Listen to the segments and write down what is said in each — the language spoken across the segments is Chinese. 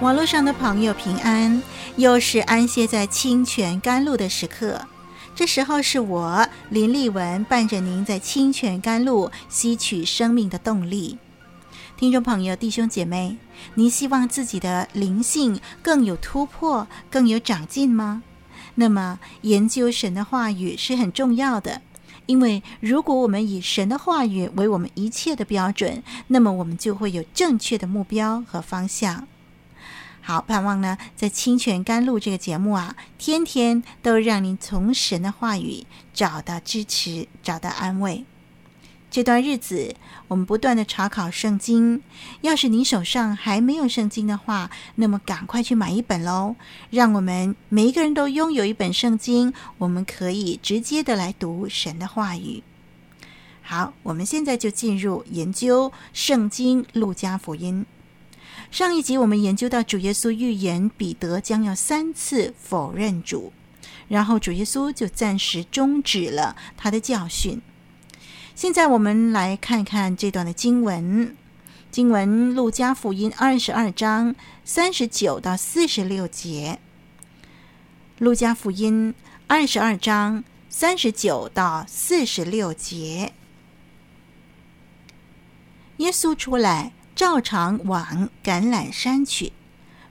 网络上的朋友平安，又是安歇在清泉甘露的时刻。这时候是我林立文伴着您在清泉甘露吸取生命的动力。听众朋友、弟兄姐妹，您希望自己的灵性更有突破、更有长进吗？那么研究神的话语是很重要的，因为如果我们以神的话语为我们一切的标准，那么我们就会有正确的目标和方向。好，盼望呢，在清泉甘露这个节目啊，天天都让您从神的话语找到支持，找到安慰。这段日子，我们不断的查考圣经。要是你手上还没有圣经的话，那么赶快去买一本喽。让我们每一个人都拥有一本圣经，我们可以直接的来读神的话语。好，我们现在就进入研究圣经《路加福音》。上一集我们研究到主耶稣预言彼得将要三次否认主，然后主耶稣就暂时终止了他的教训。现在我们来看看这段的经文，经文路加福音二十二章三十九到四十六节。路加福音二十二章三十九到四十六节，耶稣出来。照常往橄榄山去，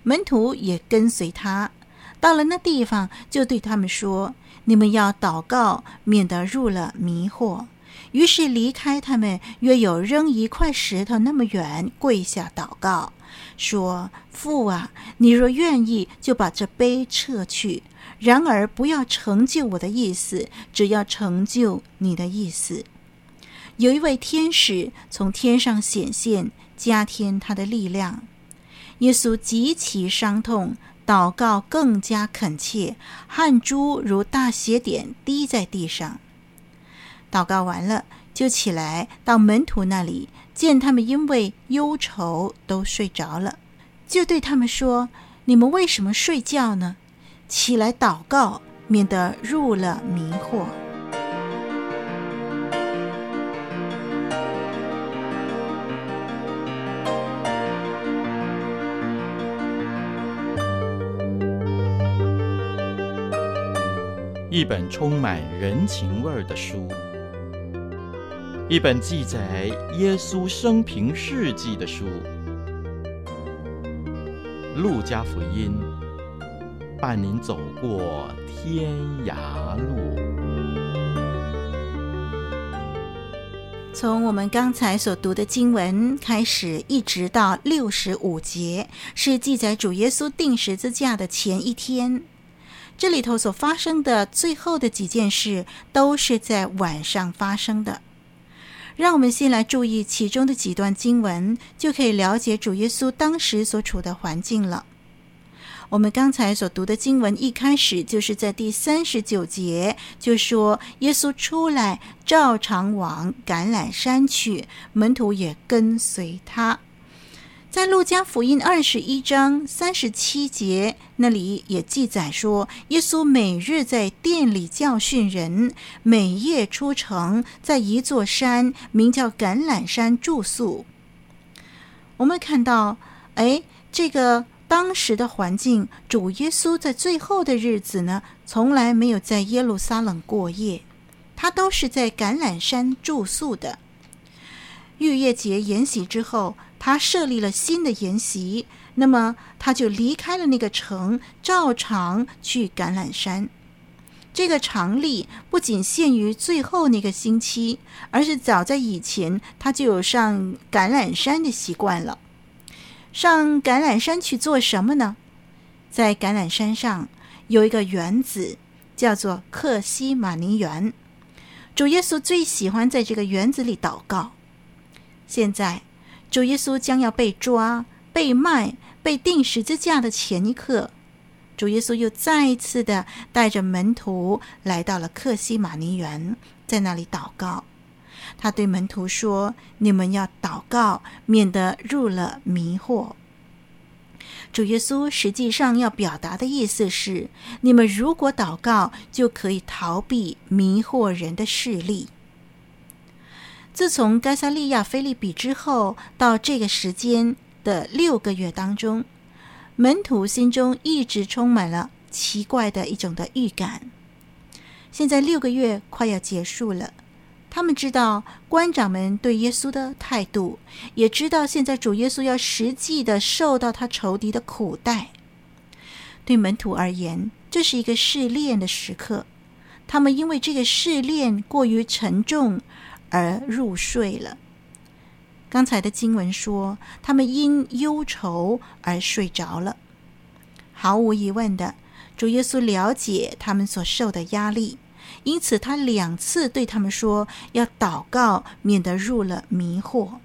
门徒也跟随他。到了那地方，就对他们说：“你们要祷告，免得入了迷惑。”于是离开他们，约有扔一块石头那么远，跪下祷告，说：“父啊，你若愿意，就把这杯撤去；然而不要成就我的意思，只要成就你的意思。”有一位天使从天上显现。加添他的力量。耶稣极其伤痛，祷告更加恳切，汗珠如大血点滴在地上。祷告完了，就起来到门徒那里，见他们因为忧愁都睡着了，就对他们说：“你们为什么睡觉呢？起来祷告，免得入了迷惑。”一本充满人情味儿的书，一本记载耶稣生平事迹的书，《路加福音》，伴您走过天涯路。从我们刚才所读的经文开始，一直到六十五节，是记载主耶稣钉十字架的前一天。这里头所发生的最后的几件事，都是在晚上发生的。让我们先来注意其中的几段经文，就可以了解主耶稣当时所处的环境了。我们刚才所读的经文一开始就是在第三十九节，就说耶稣出来，照常往橄榄山去，门徒也跟随他。在路加福音二十一章三十七节那里也记载说，耶稣每日在殿里教训人，每夜出城，在一座山名叫橄榄山住宿。我们看到，哎，这个当时的环境，主耶稣在最后的日子呢，从来没有在耶路撒冷过夜，他都是在橄榄山住宿的。逾越节筵席之后。他设立了新的筵席，那么他就离开了那个城，照常去橄榄山。这个常例不仅限于最后那个星期，而是早在以前他就有上橄榄山的习惯了。上橄榄山去做什么呢？在橄榄山上有一个园子，叫做克西马尼园。主耶稣最喜欢在这个园子里祷告。现在，主耶稣将要被抓、被卖、被钉十字架的前一刻，主耶稣又再一次的带着门徒来到了客西马尼园，在那里祷告。他对门徒说：“你们要祷告，免得入了迷惑。”主耶稣实际上要表达的意思是：你们如果祷告，就可以逃避迷惑人的势力。自从该撒利亚菲利比之后，到这个时间的六个月当中，门徒心中一直充满了奇怪的一种的预感。现在六个月快要结束了。他们知道官长们对耶稣的态度，也知道现在主耶稣要实际的受到他仇敌的苦待。对门徒而言，这是一个试炼的时刻。他们因为这个试炼过于沉重而入睡了。刚才的经文说，他们因忧愁而睡着了。毫无疑问的，主耶稣了解他们所受的压力。因此，他两次对他们说：“要祷告，免得入了迷惑。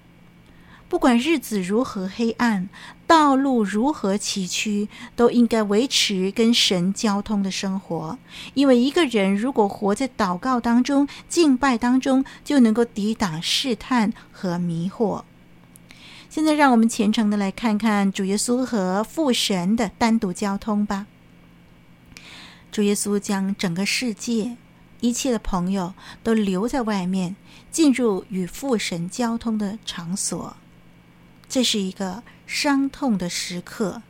不管日子如何黑暗，道路如何崎岖，都应该维持跟神交通的生活。因为一个人如果活在祷告当中、敬拜当中，就能够抵挡试探和迷惑。”现在，让我们虔诚的来看看主耶稣和父神的单独交通吧。主耶稣将整个世界。一切的朋友都留在外面，进入与父神交通的场所。这是一个伤痛的时刻，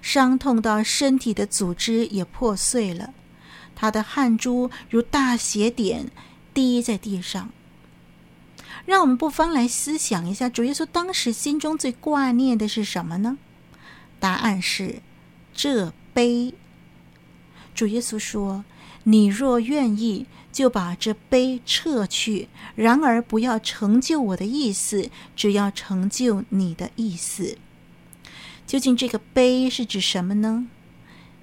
伤痛到身体的组织也破碎了。他的汗珠如大血点滴在地上。让我们不妨来思想一下，主耶稣当时心中最挂念的是什么呢？答案是这杯。主耶稣说：“你若愿意。”就把这杯撤去，然而不要成就我的意思，只要成就你的意思。究竟这个杯是指什么呢？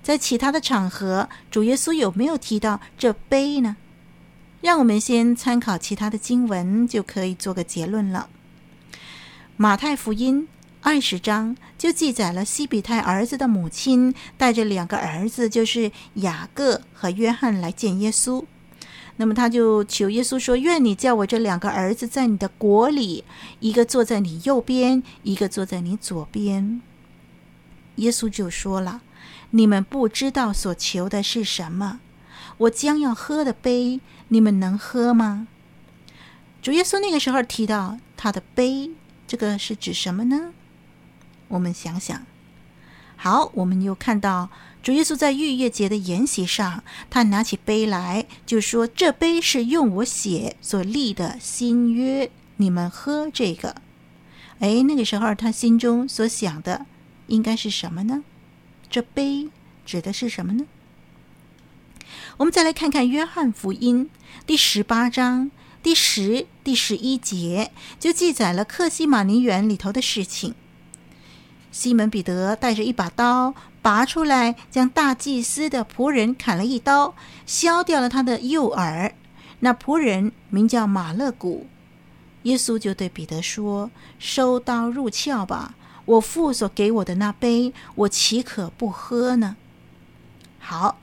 在其他的场合，主耶稣有没有提到这杯呢？让我们先参考其他的经文，就可以做个结论了。马太福音二十章就记载了西比泰儿子的母亲带着两个儿子，就是雅各和约翰来见耶稣。那么他就求耶稣说：“愿你叫我这两个儿子在你的国里，一个坐在你右边，一个坐在你左边。”耶稣就说了：“你们不知道所求的是什么，我将要喝的杯，你们能喝吗？”主耶稣那个时候提到他的杯，这个是指什么呢？我们想想。好，我们又看到。主耶稣在逾越节的筵席上，他拿起杯来，就说：“这杯是用我血所立的新约，你们喝这个。”哎，那个时候他心中所想的应该是什么呢？这杯指的是什么呢？我们再来看看约翰福音第十八章第十、第十一节，就记载了客西马尼园里头的事情。西门彼得带着一把刀。拔出来，将大祭司的仆人砍了一刀，削掉了他的右耳。那仆人名叫马勒古。耶稣就对彼得说：“收刀入鞘吧！我父所给我的那杯，我岂可不喝呢？”好，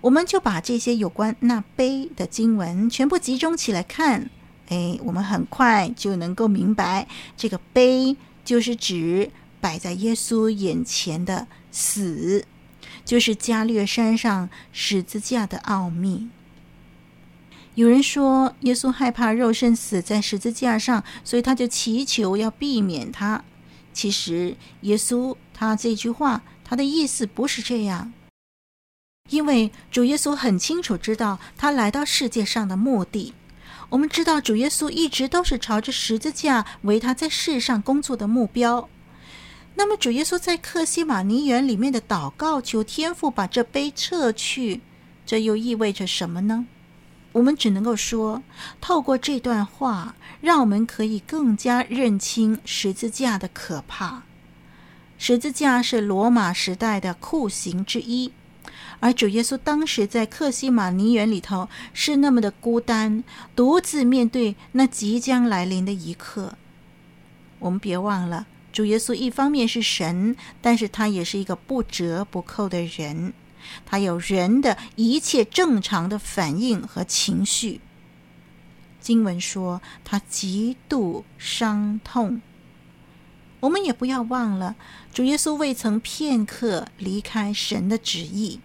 我们就把这些有关那杯的经文全部集中起来看。哎，我们很快就能够明白，这个杯就是指摆在耶稣眼前的。死，就是加略山上十字架的奥秘。有人说，耶稣害怕肉身死在十字架上，所以他就祈求要避免它。其实，耶稣他这句话，他的意思不是这样，因为主耶稣很清楚知道他来到世界上的目的。我们知道，主耶稣一直都是朝着十字架为他在世上工作的目标。那么，主耶稣在克西马尼园里面的祷告，求天父把这杯撤去，这又意味着什么呢？我们只能够说，透过这段话，让我们可以更加认清十字架的可怕。十字架是罗马时代的酷刑之一，而主耶稣当时在克西马尼园里头是那么的孤单，独自面对那即将来临的一刻。我们别忘了，主耶稣一方面是神，但是他也是一个不折不扣的人，他有人的一切正常的反应和情绪。经文说他极度伤痛。我们也不要忘了，主耶稣未曾片刻离开神的旨意，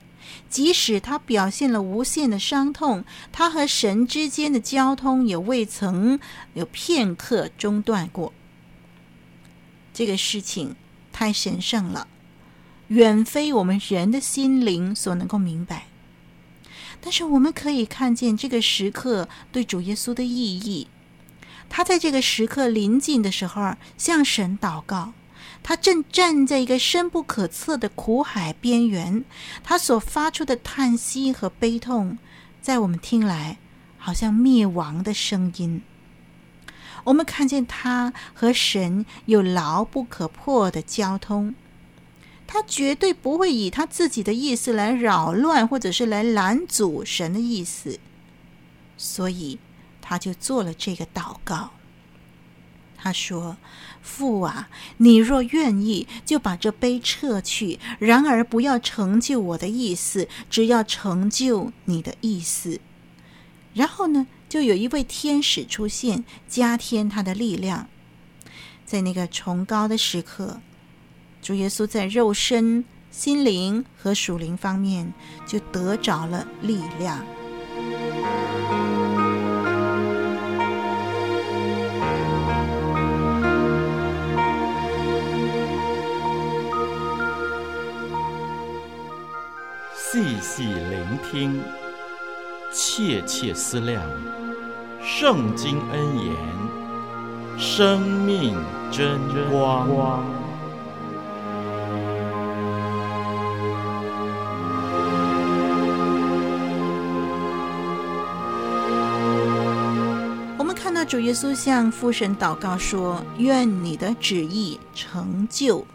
即使他表现了无限的伤痛，他和神之间的交通也未曾有片刻中断过。这个事情太神圣了，远非我们人的心灵所能够明白。但是我们可以看见这个时刻对主耶稣的意义。他在这个时刻临近的时候，向神祷告。他正站在一个深不可测的苦海边缘，他所发出的叹息和悲痛，在我们听来，好像灭亡的声音。我们看见他和神有牢不可破的交通，他绝对不会以他自己的意思来扰乱，或者是来拦阻神的意思，所以他就做了这个祷告。他说：“父啊，你若愿意，就把这杯撤去；然而不要成就我的意思，只要成就你的意思。”然后呢，就有一位天使出现，加添他的力量。在那个崇高的时刻，主耶稣在肉身、心灵和属灵方面就得着了力量。细细聆听，切切思量。圣经恩言，生命真光。我们看到主耶稣向父神祷告说：“愿你的旨意成就。”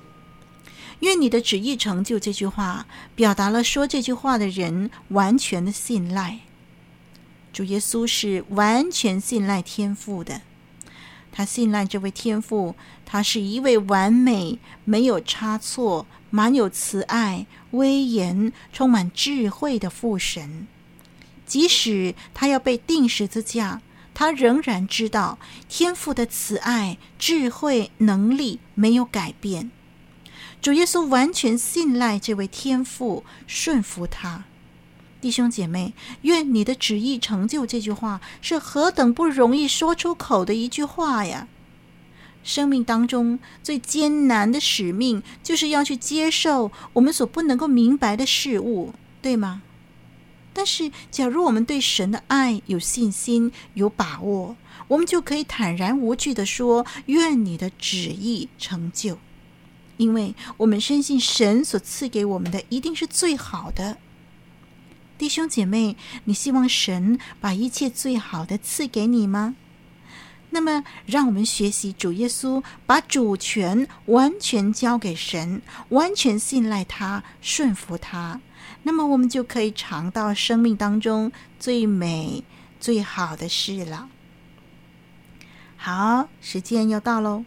愿你的旨意成就。这句话表达了说这句话的人完全的信赖。主耶稣是完全信赖天父的，他信赖这位天父，他是一位完美、没有差错、满有慈爱、威严、充满智慧的父神。即使他要被钉十字架，他仍然知道天父的慈爱、智慧、能力没有改变。主耶稣完全信赖这位天父，顺服他。弟兄姐妹，愿你的旨意成就。这句话是何等不容易说出口的一句话呀！生命当中最艰难的使命，就是要去接受我们所不能够明白的事物，对吗？但是，假如我们对神的爱有信心、有把握，我们就可以坦然无惧地说：“愿你的旨意成就。”因为我们深信神所赐给我们的一定是最好的。弟兄姐妹，你希望神把一切最好的赐给你吗？那么，让我们学习主耶稣，把主权完全交给神，完全信赖他，顺服他。那么，我们就可以尝到生命当中最美、最好的事了。好，时间又到喽，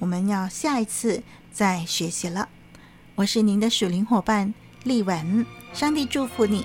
我们要下一次再学习了。我是您的属灵伙伴丽文。上帝祝福你。